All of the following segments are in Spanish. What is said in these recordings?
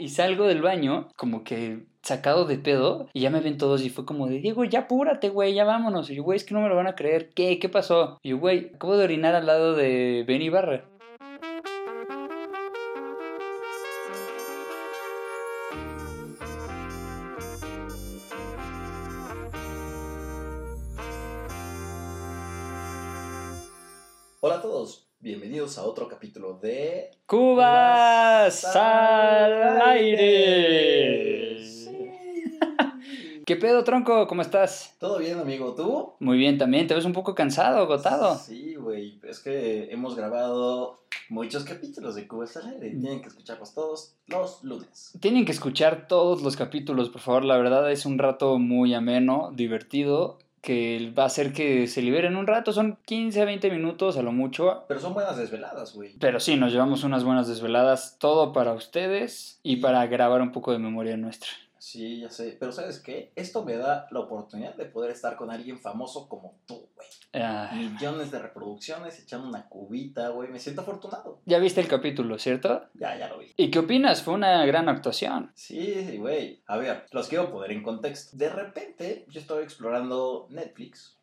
y salgo del baño, como que sacado de pedo, y ya me ven todos y fue como de, Diego, ya apúrate, güey, ya vámonos. Y yo, güey, es que no me lo van a creer. ¿Qué? ¿Qué pasó? Y yo, güey, acabo de orinar al lado de Benny Barra. Bienvenidos a otro capítulo de ¡Cubas Cubas al aire! Sí. ¿Qué pedo, tronco? ¿Cómo estás? ¿Todo bien, amigo? ¿Tú? Muy bien, también. ¿Te ves un poco cansado, agotado? Sí, güey, es que hemos grabado muchos capítulos de Cubas al aire. Tienen que escucharlos todos los lunes. Tienen que escuchar todos los capítulos, por favor. La verdad es un rato muy ameno, divertido, que va a hacer que se liberen un rato. Son 15 a 20 minutos a lo mucho. Pero son buenas desveladas, güey. Pero sí, nos llevamos unas buenas desveladas, todo para ustedes y para grabar un poco de memoria nuestra. Sí, ya sé. Pero ¿sabes qué? Esto me da la oportunidad de poder estar con alguien famoso como tú, güey. Ah, Millones de reproducciones, echando una cubita, güey. Me siento afortunado. ya viste el capítulo, ¿cierto? Ya, ya lo vi. ¿Y qué opinas? Fue una gran actuación. Sí, güey. A ver, los quiero poner en contexto. De repente, yo estaba explorando Netflix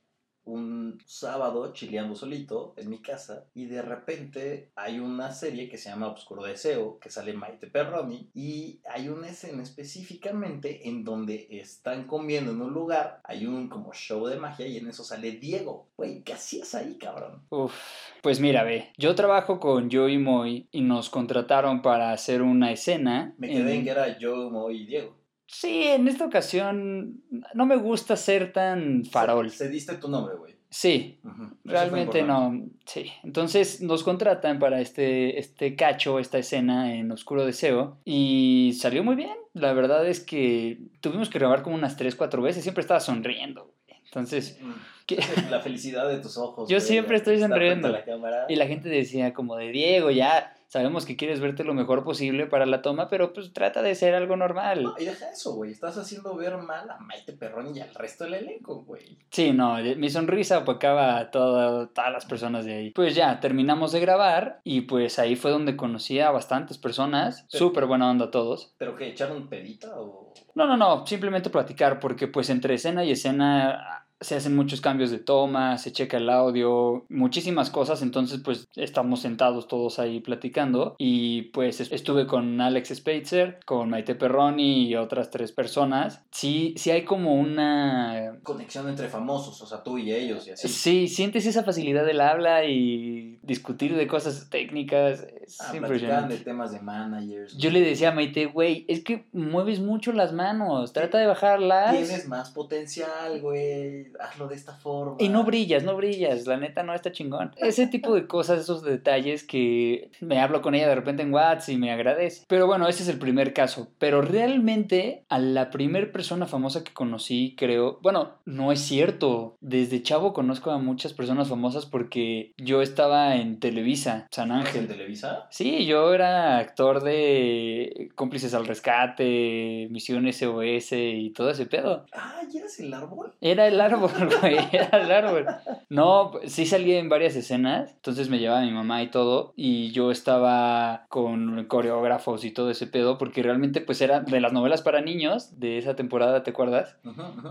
un sábado chileando solito en mi casa y de repente hay una serie que se llama Obscuro Deseo que sale Maite Perroni y hay una escena específicamente en donde están comiendo en un lugar, hay un como show de magia y en eso sale Diego. Güey, ¿qué hacías ahí, cabrón? Uf, pues mira, ve, yo trabajo con Joey Moy y nos contrataron para hacer una escena. Me quedé en que era yo, Mo y Diego. Sí, en esta ocasión no me gusta ser tan farol. Se, diste tu nombre, güey. Sí, realmente no. Sí, entonces nos contratan para este, este cacho, esta escena en Oscuro Deseo y salió muy bien. La verdad es que tuvimos que grabar como unas 3, 4 veces, siempre estaba sonriendo. güey. Entonces, Mm. ¿qué? La felicidad de tus ojos. Yo güey, siempre estoy sonriendo. la. Y la gente decía como de Diego, ya sabemos que quieres verte lo mejor posible para la toma, pero pues trata de ser algo normal. No, y deja eso, güey. Estás haciendo ver mal a Maite Perroni y al resto del elenco, güey. Sí, no, mi sonrisa opacaba a toda- todas las personas de ahí. Pues ya, terminamos de grabar y pues ahí fue donde conocí a bastantes personas. Súper buena onda todos. ¿Pero qué? ¿Echaron pedita o...? No, no, no, simplemente platicar porque pues entre escena y escena se hacen muchos cambios de toma, se checa el audio, muchísimas cosas, entonces pues estamos sentados todos ahí platicando y pues es- estuve con Alex Spitzer, con Maite Perroni y otras tres personas. Sí, sí hay como una... Conexión entre famosos, o sea, tú y ellos y así. Sí, sientes esa facilidad del habla y discutir de cosas técnicas, es Ah, impresionante. de temas de managers. Yo le decía a Maite, güey, es que mueves mucho las manos, trata de bajarlas. Tienes más potencial, güey. Hazlo de esta forma. Y no brillas, no brillas, la neta no está chingón. Ese tipo de cosas, esos detalles que me hablo con ella de repente en WhatsApp y me agradece. Pero bueno, ese es el primer caso. Pero realmente a la primer persona famosa que conocí, creo, bueno, no es cierto. Desde chavo conozco a muchas personas famosas porque yo estaba en Televisa, San ¿Estás en Ángel. Televisa? Sí, yo era actor de Cómplices al Rescate, Misión SOS y todo ese pedo. Ah, ¿y eras el árbol? Era el árbol, güey, era el árbol. No, sí salí en varias escenas, entonces me llevaba mi mamá y todo, y yo estaba con coreógrafos y todo ese pedo, porque realmente pues era de las novelas para niños de esa temporada, ¿te acuerdas?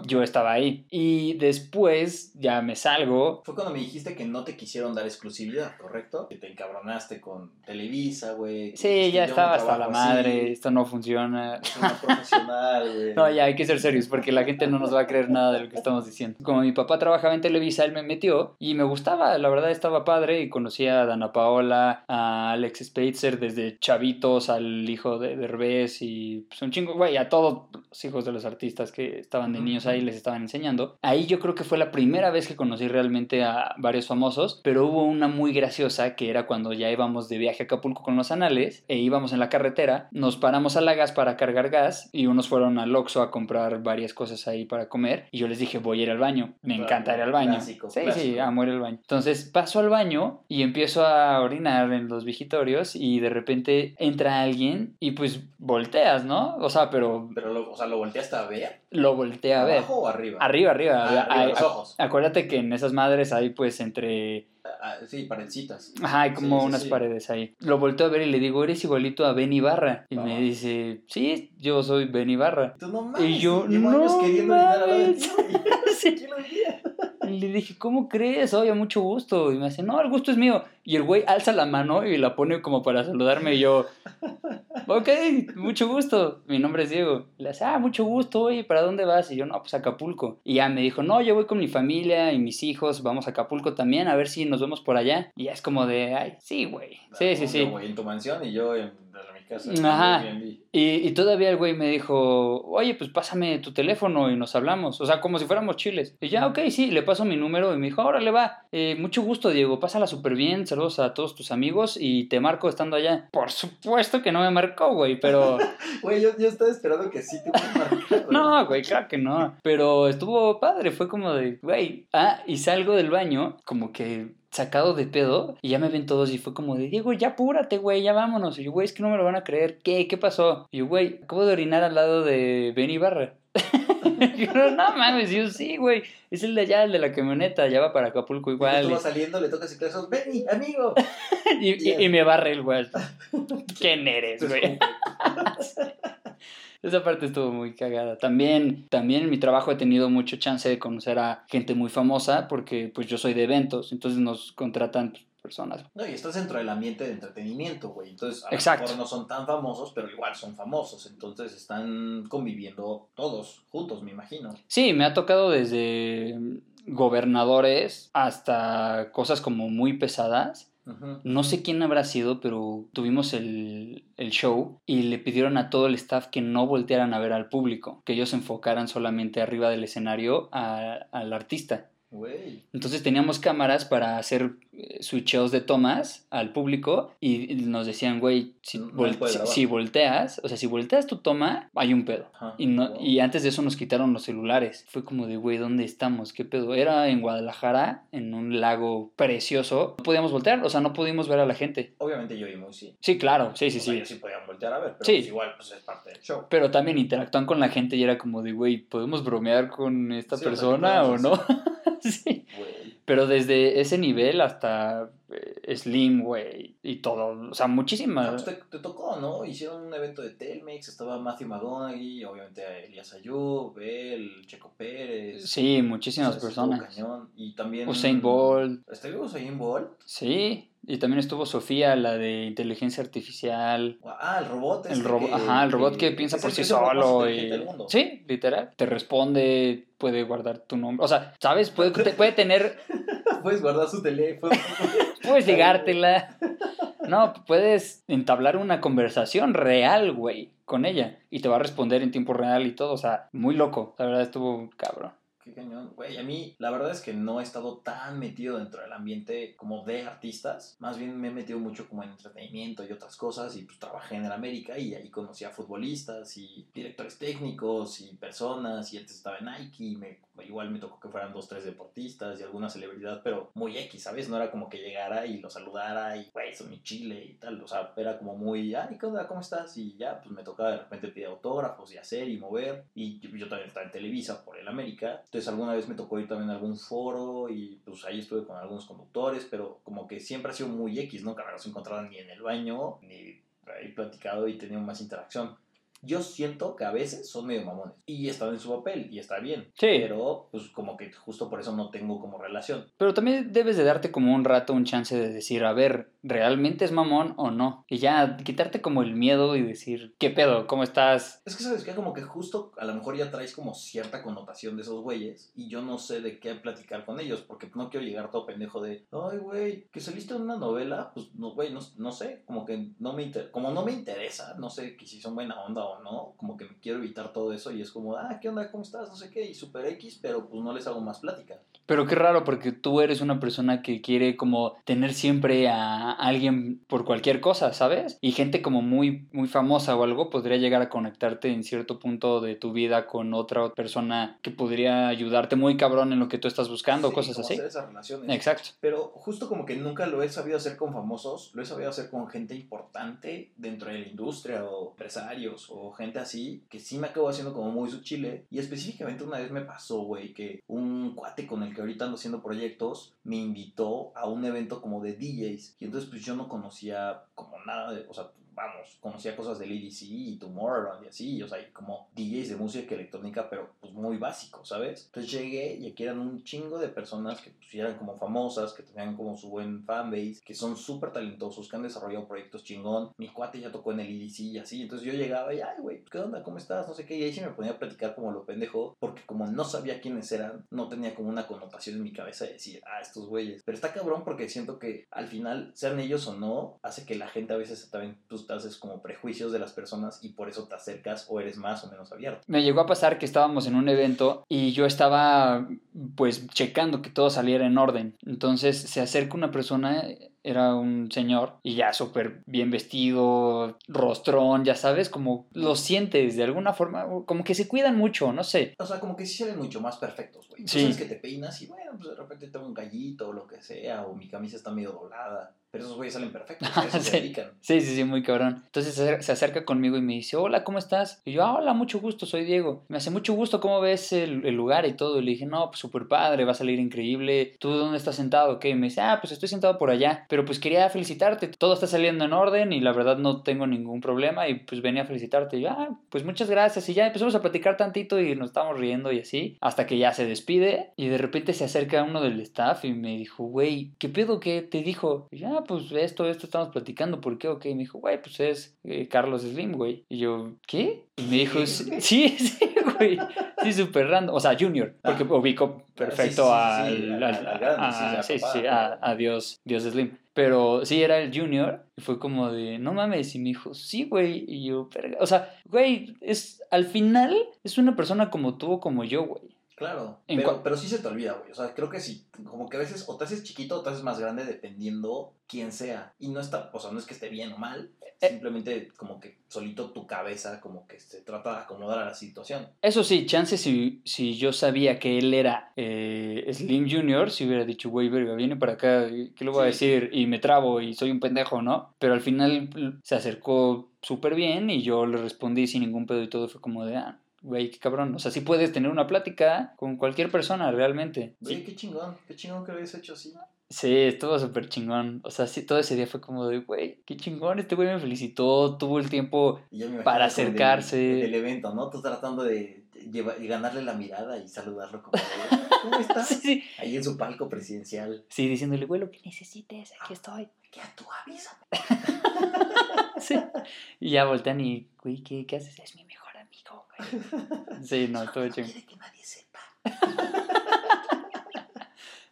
Yo estaba ahí. Y después ya me salgo. Fue cuando me dijiste que no te quisieron dar exclusividad, ¿correcto? Que te encabronaste con Televisa, güey. Sí, ya "Yo no estaba hasta la así, madre, esto no funciona. soy más profesional, güey. No, ya hay que ser serios porque la gente no nos va a creer nada de lo que estamos diciendo. Como mi papá trabajaba en Televisa, él me metió y me gustaba, la verdad estaba padre y conocí a Dana Paola, a Alex Spitzer desde chavitos, al hijo de Derbez y pues un chingo, güey, a todos los hijos de los artistas que estaban de niños ahí les estaban enseñando. Ahí yo creo que fue la primera vez que conocí realmente a varios famosos, pero hubo una muy graciosa que era cuando ya íbamos de viaje a Acapulco con los anales e íbamos en la carretera, nos paramos a la gas para cargar gas y unos fueron al Oxxo a comprar varias cosas ahí para comer y yo les dije voy a ir al baño, me Claro, encanta ir al baño. clásico, sí, sí, amo ir al baño. Entonces paso al baño y empiezo a orinar en los vigitorios y de repente entra alguien y pues volteas, ¿no? O sea, pero Pero, lo- o sea, sea, ¿lo volteaste a ver? Lo volteé a ver. ¿Abajo o arriba? Arriba, arriba. Ah, había- arriba, hay- los ojos. acuérdate que en esas madres hay pues entre... Ah, sí, parencitas. Ajá, hay como Sí, sí, unas sí. paredes ahí. Lo volteo a ver y le digo, eres igualito a Ben Ibarra. Y me dice, sí, yo soy Ben Ibarra. Tú no mames. Y yo, no años queriendo mames. güey. Sí. ¿Quién lo diría? Y le dije, ¿cómo crees? Oye, mucho gusto. Y me dice, no, el gusto es mío. Y el güey alza la mano y la pone como para saludarme. Y yo, ok, mucho gusto. Mi nombre es Diego. Y le dice, ah, mucho gusto. Oye, ¿para dónde vas? Y yo, no, pues a Acapulco. Y ya me dijo, no, yo voy con mi familia y mis hijos. Vamos a Acapulco también, a ver si nos vemos por allá. Y ya es como de, ay, sí, güey. Sí, sí, sí. en tu mansión y yo en, en mi casa. Ajá. en. Y, y todavía el güey me dijo, oye, pues pásame tu teléfono y nos hablamos. O sea, como si fuéramos chiles. Y ya, ok, sí, le paso mi número y me dijo, órale, va. Eh, mucho gusto, Diego. Pásala súper bien. Saludos a todos tus amigos y te marco estando allá. Por supuesto que no me marcó, güey, pero... Güey, yo, yo estaba esperando que sí te marcado. No, güey, claro que no. Pero estuvo padre, fue como de, güey. Ah, y salgo del baño, como que sacado de pedo, y ya me ven todos y fue como de, Diego, ya apúrate, güey, ya vámonos. Y yo, güey, es que no me lo van a creer. ¿Qué? ¿Qué pasó? Y yo, güey, acabo de orinar al lado de Ben Ibarra. Y yo, no mames, y yo, sí, güey, es el de allá, el de la camioneta, ya va para Acapulco Igual. vas saliendo, le tocas y te dices, Benny, amigo. Y, y- y me barre el güey. ¿Quién eres, güey? Esa parte estuvo muy cagada. También, también en mi trabajo he tenido mucho chance de conocer a gente muy famosa porque pues yo soy de eventos, entonces nos contratan personas. No, y estás dentro del ambiente de entretenimiento, güey. Entonces, a Exacto. lo mejor no son tan famosos, pero igual son famosos. Entonces, están conviviendo todos juntos, me imagino. Sí, me ha tocado desde gobernadores hasta cosas como muy pesadas. No sé quién habrá sido, pero tuvimos el, el show y le pidieron a todo el staff que no voltearan a ver al público, que ellos se enfocaran solamente arriba del escenario a- al artista. Entonces teníamos cámaras para hacer eh, switcheos de tomas al público y nos decían, güey, si, No- vol- si- volteas, o sea, si volteas tu toma, hay un pedo. Ajá. Y, no, Wow. y antes de eso nos quitaron los celulares. Fue como de, güey, ¿dónde estamos? ¿Qué pedo? Era en Guadalajara, en un lago precioso. No podíamos voltear, o sea, no pudimos ver a la gente. Obviamente yo y muy sí. Sí, claro, sí, sí, O sí. ellos sí podían voltear a ver, pero Sí. pues igual pues es parte del show. Pero también interactúan con la gente y era como de, güey, ¿podemos bromear con esta Sí, persona ¿qué o no? sí. Pero desde ese nivel hasta eh, Slim, güey, y todo. O sea, Ah, muchísimas. pues te, te tocó, ¿no? Hicieron un evento de Telmex, estaba Matthew McConaughey, obviamente Elías Ayub, él, Checo Pérez. Sí, muchísimas O sea, personas. cañón. Y también... Usain Bolt. ¿Está vivo Usain Bolt? Sí. Y también estuvo Sofía, la de inteligencia artificial. Ah, el robot. El este robot, que- ajá, el robot que, que piensa por sí solo. Y... Sí, literal. Te responde, puede guardar tu nombre. O sea, ¿sabes? Puede, te- puede tener. Puedes guardar su teléfono. Puedes ligártela. No, puedes entablar una conversación real, güey, con ella. Y te va a responder en tiempo real y todo. O sea, muy loco. La verdad estuvo cabrón. Qué cañón. Güey, a mí la verdad es que no he estado tan metido dentro del ambiente como de artistas. Más bien me he metido mucho como en entretenimiento y otras cosas. Y pues trabajé en el América y ahí conocí a futbolistas y directores técnicos y personas. Y antes estaba en Nike. Y me, igual me tocó que fueran dos, tres deportistas y alguna celebridad, pero muy X, ¿sabes? No era como que llegara y lo saludara y, güey, son mi chile y tal. O sea, era como muy, ay, ¿qué onda? ¿Cómo estás? Y ya, pues me tocaba de repente pedir autógrafos y hacer y mover. Y yo, también estaba en Televisa por el América. Entonces alguna vez me tocó ir también a algún foro y pues ahí estuve con algunos conductores, pero como que siempre ha sido muy X, ¿no? Que no se encontraban ni en el baño, ni ahí platicado y tenido más interacción. Yo siento que a veces son medio mamones y están en su papel y está bien. Sí. Pero pues como que justo por eso no tengo como relación. Pero también debes de darte como un rato un chance de decir, a ver, ¿realmente es mamón o no? Y ya quitarte como el miedo y decir, ¿qué pedo? ¿Cómo estás? Es que sabes que como que justo a lo mejor ya traes como cierta connotación de esos güeyes y yo no sé de qué platicar con ellos porque no quiero llegar todo pendejo de, ay güey, que saliste en una novela, pues no, güey, no, no sé, como que no me inter- como no me interesa, no sé que si son buena onda o no, como que me quiero evitar todo eso y es como, ah, ¿qué onda? ¿Cómo estás? No sé qué, y super X, pero pues no les hago más plática. Pero qué raro porque tú eres una persona que quiere como tener siempre a alguien por cualquier cosa, ¿sabes? Y gente como muy muy famosa o algo podría llegar a conectarte en cierto punto de tu vida con otra persona que podría ayudarte muy cabrón en lo que tú estás buscando, Sí, cosas así. hacer esas relaciones. Exacto. Pero justo como que nunca lo he sabido hacer con famosos, lo he sabido hacer con gente importante dentro de la industria o empresarios o gente así, que sí me acabo haciendo como muy su chile. Y específicamente una vez me pasó, güey, que un cuate con el que ahorita ando haciendo proyectos me invitó a un evento como de DJs. Y entonces pues yo no conocía como nada de, o sea, vamos, conocía cosas del EDC y Tomorrowland y así, o sea, como DJs de música electrónica, pero pues muy básico, ¿sabes? Entonces llegué y aquí eran un chingo de personas que pues eran como famosas, que tenían como su buen fanbase, que son súper talentosos, que han desarrollado proyectos chingón. Mi cuate ya tocó en el EDC y así, entonces yo llegaba y, ay, güey, ¿qué onda? ¿Cómo estás? No sé qué, y ahí sí me ponía a platicar como lo pendejo, porque como no sabía quiénes eran, no tenía como una connotación en mi cabeza de decir, ah, estos güeyes. Pero está cabrón porque siento que al final, sean ellos o no, hace que la gente a veces también, pues, como prejuicios de las personas y por eso te acercas o eres más o menos abierto. Me llegó a pasar que estábamos en un evento y yo estaba pues checando que todo saliera en orden. Entonces se acerca una persona era un señor y ya súper bien vestido, rostrón, ya sabes, como lo sientes de alguna forma, como que se cuidan mucho, no sé. O sea, como que sí se ven mucho más perfectos, güey. Sí. Sabes que te peinas y bueno, pues de repente tengo un gallito o lo que sea, o mi camisa está medio doblada. Pero esos güeyes salen perfectos, eso se dedican. Sí, sí, sí, muy cabrón. Entonces se acerca conmigo y me dice, hola, ¿cómo estás? Y yo, ah, hola, mucho gusto, soy Diego. Me hace mucho gusto, ¿cómo ves el, el lugar y todo? Y le dije, no, pues súper padre, va a salir increíble. ¿Tú dónde estás sentado? Ok, me dice, ah, pues estoy sentado por allá. Pero pues quería felicitarte, todo está saliendo en orden y la verdad no tengo ningún problema y pues venía a felicitarte. Y ah, pues muchas gracias. Y ya empezamos a platicar tantito y nos estábamos riendo y así, hasta que ya se despide y de repente se acerca uno del staff y me dijo, güey, ¿qué pedo que te dijo? Y ya, ah, pues esto, esto estamos platicando, ¿por qué? Ok, me dijo, güey, pues es eh, Carlos Slim, güey. Y yo, ¿qué? Y me dijo, sí, sí, güey. Sí, súper random. O sea, Junior, porque ah. ubico perfecto al, a, sí, sí, a, Dios, Dios Slim. Pero sí, era el Junior. Y fue como de, no mames. Y me dijo, sí, güey. Y yo, o sea, güey, es, al final es una persona como tú o como yo, güey. Claro, pero, pero sí se te olvida, güey. O sea, creo que sí, como que a veces o te haces chiquito o te haces más grande dependiendo quién sea. Y no está, o sea, no es que esté bien o mal. Simplemente como que solito tu cabeza como que se trata de acomodar a la situación. Eso sí, chance si, si yo sabía que él era eh, Slim Junior, si hubiera dicho, güey, verga, viene para acá, ¿qué le voy a decir? Y me trabo y soy un pendejo, ¿no? Pero al final se acercó súper bien y yo le respondí sin ningún pedo y todo fue como de, ah, güey, qué cabrón. O sea, sí puedes tener una plática con cualquier persona realmente. Sí, qué chingón, qué chingón que lo hayas hecho así. Sí, estuvo súper chingón. O sea, sí, todo ese día fue como de, güey, qué chingón. Este güey me felicitó, tuvo el tiempo para acercarse. Del, evento, ¿no? Tú tratando de ganarle la mirada y saludarlo como, ¿cómo estás? sí, Ahí en su palco presidencial. Sí, diciéndole, güey, lo que necesites, aquí estoy. ¿Qué a tu avísame. sí. Y ya voltean y, güey, ¿qué, ¿qué haces? Es mi mejor amigo, güey. Sí, no, estuvo chingón. quiere que nadie sepa.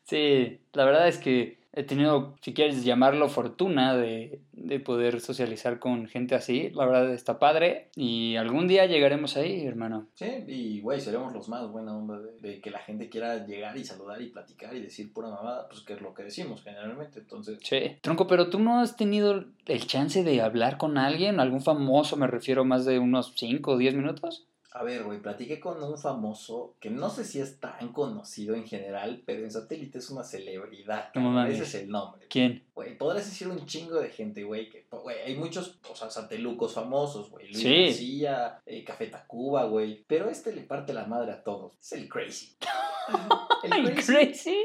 Sí, la verdad es que he tenido, si quieres llamarlo, fortuna de, poder socializar con gente así. La verdad está padre y algún día llegaremos ahí, hermano. Sí, y güey, seremos los más buena onda de, que la gente quiera llegar y saludar y platicar y decir pura mamada, pues que es lo que decimos generalmente, entonces... Sí, tronco, pero tú no has tenido el chance de hablar con alguien, algún famoso, me refiero más de unos 5 o 10 minutos. A ver, güey, platiqué con un famoso que no sé si es tan conocido en general, pero en satélite es una celebridad. Ese es el nombre. ¿Quién? Güey, podrás decir un chingo de gente, güey, que, güey, hay muchos, o sea, satelucos famosos, güey. Luis sí. García, eh, Café Tacuba, güey. Pero este le parte la madre a todos. Es el Crazy. ¿El, crazy?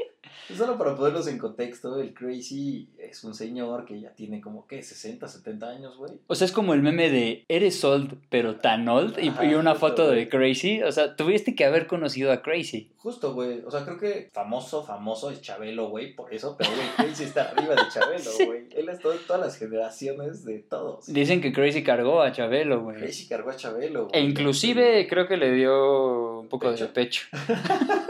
Solo para ponerlos en contexto, el Crazy es un señor que ya tiene como, ¿qué? 60, 70 años, güey. O sea, es como el meme de eres old, pero tan old. y, una foto de Crazy. O sea, tuviste que haber conocido a Crazy. Justo, güey. O sea, creo que famoso, famoso es Chabelo, güey, por eso. Pero, güey, Crazy está arriba de Chabelo, güey. Él es todo, todas las generaciones de todos. Dicen que Crazy cargó a Chabelo, güey. Crazy cargó a Chabelo, güey. E inclusive creo que le dio un poco de pecho.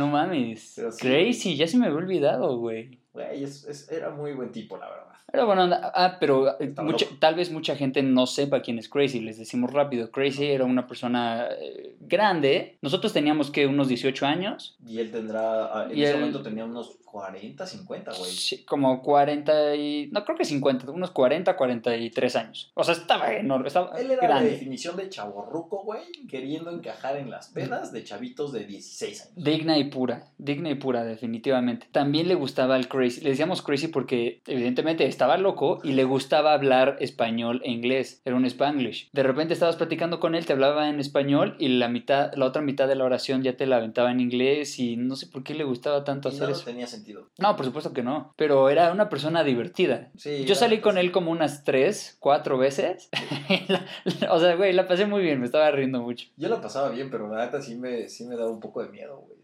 No mames. Crazy, ya se me había olvidado, güey. Güey, es, era muy buen tipo, la verdad. Era bueno, ah, pero eh, tal vez mucha gente no sepa quién es Crazy. Les decimos rápido. Crazy era una persona eh, grande. Nosotros teníamos que unos 18 años. Y él tendrá, ah, en ese momento tenía unos 40, 50, güey. Sí, como 40 y... No, creo que 50, unos 40, 43 años. O sea, estaba enorme, estaba Él era la grande. definición de chaborruco, güey, queriendo encajar en las pedas de chavitos de 16 años. Digna y pura, digna y pura, definitivamente. También le gustaba el crazy. Le decíamos crazy porque, evidentemente, estaba loco y le gustaba hablar español e inglés. Era un spanglish. De repente estabas platicando con él, te hablaba en español y la mitad, la otra mitad de la oración ya te la aventaba en inglés y no sé por qué le gustaba tanto Y hacer no eso. tenía sentido. No, por supuesto que no. Pero era una persona divertida. Sí, Yo salí con él como unas tres, cuatro veces. La- la- o sea, güey, la pasé muy bien, me estaba riendo mucho. Yo la pasaba bien, pero la neta sí me, sí me daba un poco de miedo, güey.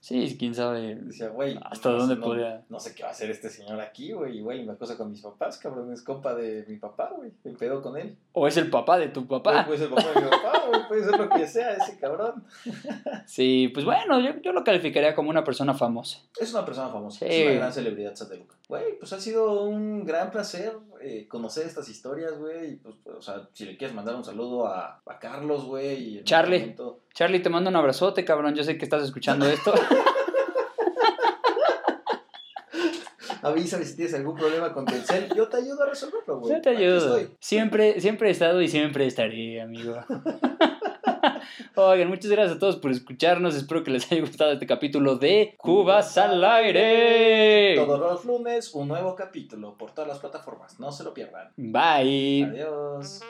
Sí, quién sabe. Decía, güey, ¿Hasta no dónde no- podía? No sé qué va a hacer este señor aquí, güey. Igual me acosa con mis papás, cabrón. Es compa de mi papá, güey. Me pedo con él. O es el papá de tu papá. Puede ser el papá de mi papá, güey. Puede ser lo que sea ese cabrón. Sí, pues bueno, yo, yo lo calificaría como una persona famosa. Es una persona famosa. Sí. Es una gran celebridad sateluca. Güey, pues ha sido un gran placer eh, conocer estas historias, güey. Y pues, pues, o sea, si le quieres mandar un saludo a, a Carlos, güey. Charlie. momento- Charlie, te mando un abrazote, cabrón. Yo sé que estás escuchando esto. Avísame si tienes algún problema con Telcel. Yo te ayudo a resolverlo, güey. Yo te ayudo. Siempre, siempre he estado y siempre estaré, amigo. Oigan, muchas gracias a todos por escucharnos. Espero que les haya gustado este capítulo de Cubas al aire. Todos los lunes un nuevo capítulo por todas las plataformas. No se lo pierdan. Bye. Adiós.